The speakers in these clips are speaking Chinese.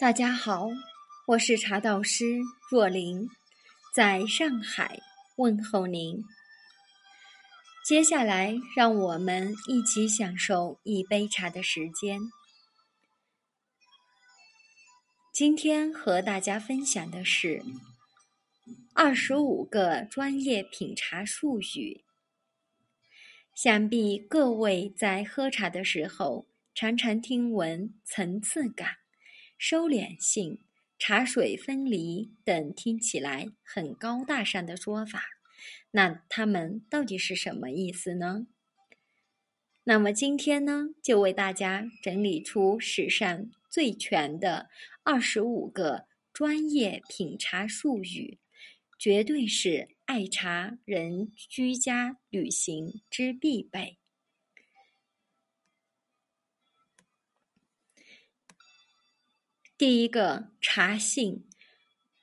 大家好，我是茶道师若琳，在上海问候您。接下来，让我们一起享受一杯茶的时间。今天和大家分享的是二十五个专业品茶术语。想必各位在喝茶的时候，常常听闻层次感。收敛性、茶水分离等听起来很高大上的说法，那它们到底是什么意思呢？那么今天呢，就为大家整理出史上最全的二十五个专业品茶术语，绝对是爱茶人居家旅行之必备。第一个茶性，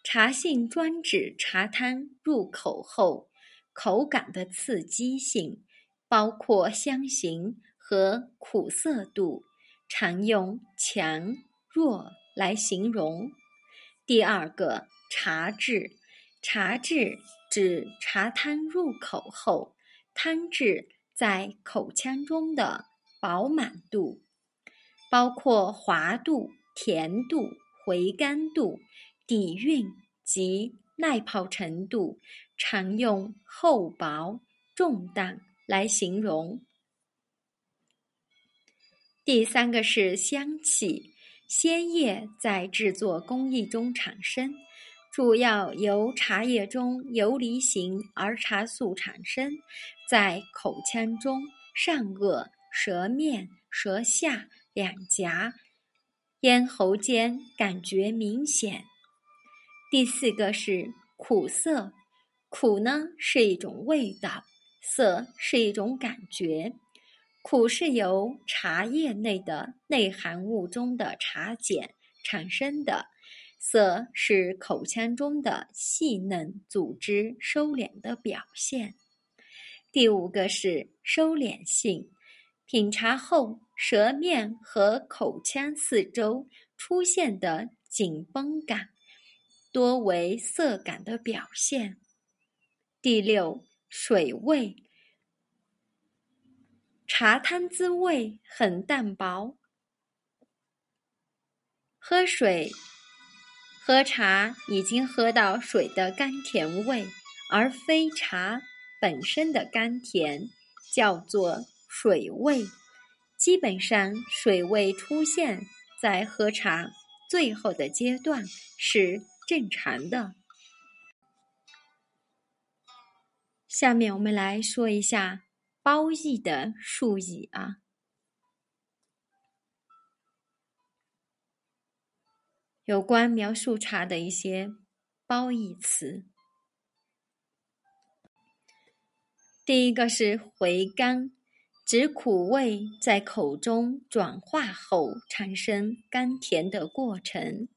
茶性专指茶汤入口后口感的刺激性，包括香型和苦涩度，常用强弱来形容。第二个茶质，茶质指茶汤入口后汤质在口腔中的饱满度，包括滑度。甜度、回甘度、底蕴及耐泡程度，常用厚薄、重淡来形容。第三个是香气，鲜叶在制作工艺中产生，主要由茶叶中游离型儿茶素产生，在口腔中上颚、舌面、舌下两颊。咽喉间感觉明显。第四个是苦涩，苦呢是一种味道，涩是一种感觉。苦是由茶叶内的内含物中的茶碱产生的，涩是口腔中的细嫩组织收敛的表现。第五个是收敛性。品茶后，舌面和口腔四周出现的紧绷感，多为涩感的表现。第六，水味，茶汤滋味很淡薄。喝水，喝茶已经喝到水的甘甜味，而非茶本身的甘甜，叫做。水味，基本上水味出现在喝茶最后的阶段是正常的。下面我们来说一下褒义的术语啊，有关描述茶的一些褒义词。第一个是回甘。指苦味在口中转化后产生甘甜的过程。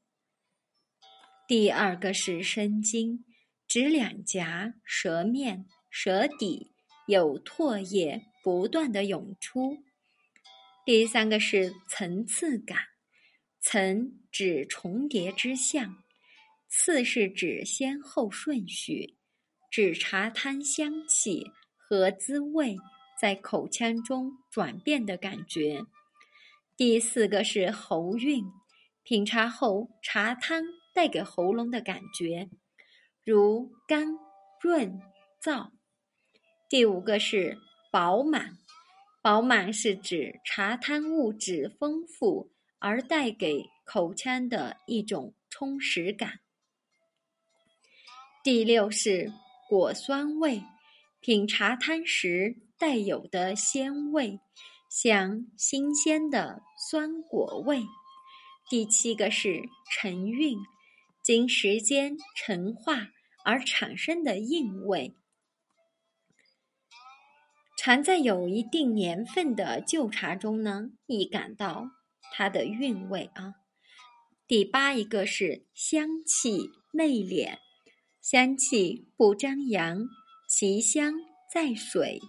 第二个是生津，指两颊、舌面、舌底有唾液不断的涌出。第三个是层次感，层指重叠之象，次是指先后顺序，指茶汤香气和滋味。在口腔中转变的感觉。第四个是喉韵，品茶后茶汤带给喉咙的感觉，如甘、润、燥。第五个是饱满，饱满是指茶汤物质丰富而带给口腔的一种充实感。第六是果酸味，品茶汤时。带有的鲜味，像新鲜的酸果味。第七个是陈韵，经时间陈化而产生的韵味，常在有一定年份的旧茶中呢，易感到它的韵味啊。第八一个是香气内敛，香气不张扬，其香在水。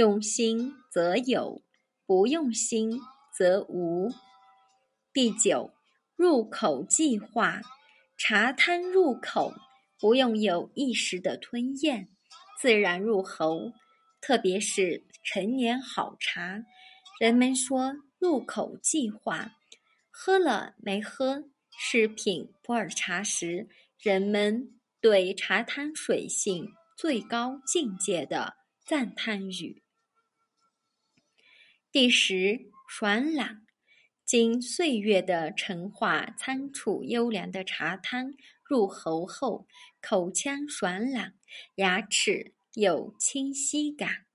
用心则有，不用心则无。第九，入口即化，茶汤入口不用有意识的吞咽，自然入喉。特别是陈年好茶，人们说入口即化，喝了没喝是品普洱茶时人们对茶汤水性最高境界的赞叹语。第十，爽朗。经岁月的陈化，仓储优良的茶汤入喉后，口腔爽朗，牙齿有清晰感。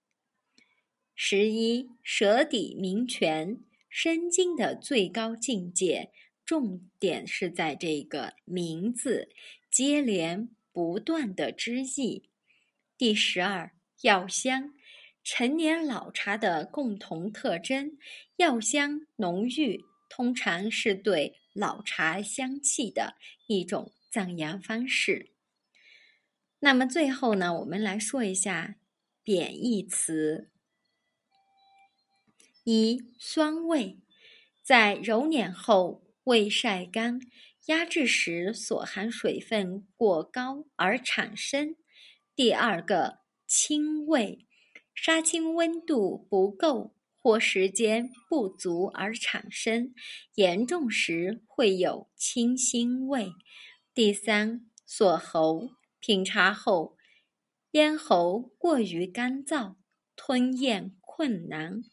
十一，舌底明泉，生津的最高境界，重点是在这个“名”字，接连不断的之意。第十二，药香。陈年老茶的共同特征，药香浓郁，通常是对老茶香气的一种赞扬方式。那么最后呢，我们来说一下贬义词：一、酸味，在揉捻后未晒干、压制时所含水分过高而产生。第二个，清味。杀青温度不够或时间不足而产生，严重时会有清腥味。第三，锁喉，品茶后咽喉过于干燥，吞咽困难，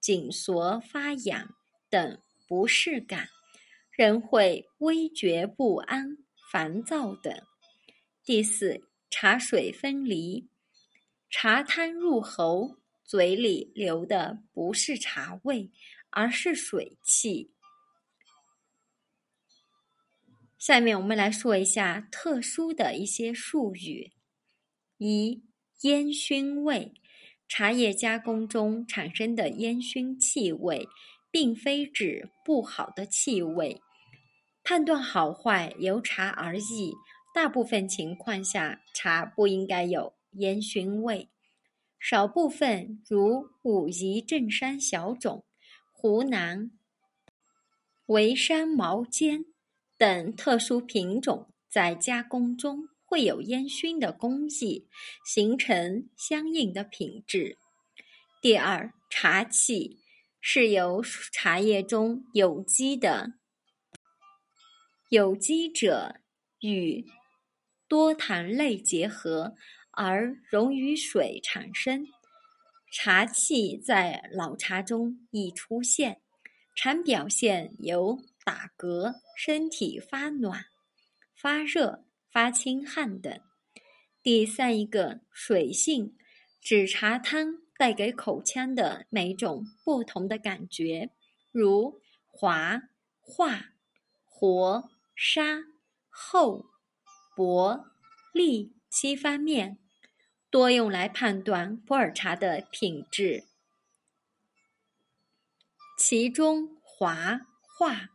紧缩发痒等不适感，人会微觉不安、烦躁等。第四，茶水分离。茶汤入喉，嘴里流的不是茶味，而是水汽。下面我们来说一下特殊的一些术语：一、烟熏味，茶叶加工中产生的烟熏气味，并非指不好的气味。判断好坏由茶而异，大部分情况下，茶不应该有。烟熏味，少部分如武夷正山小种、湖南沩山毛尖等特殊品种，在加工中会有烟熏的工艺，形成相应的品质。第二，茶气是由茶叶中有机的有机者与多糖类结合。而溶于水产生，茶气在老茶中易出现，常表现有打嗝、身体发暖、发热、发清汗等。第三一个水性，指茶汤带给口腔的每种不同的感觉，如滑、化、活、沙、厚、薄、利七方面。多用来判断普洱茶的品质，其中滑、化、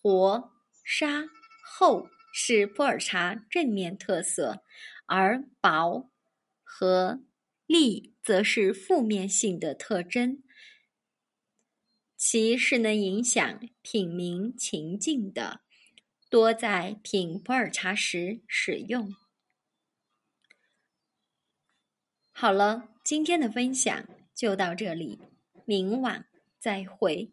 活、沙、厚是普洱茶正面特色，而薄和利则是负面性的特征。其是能影响品茗情境的，多在品普洱茶时使用。好了，今天的分享就到这里，明晚再会。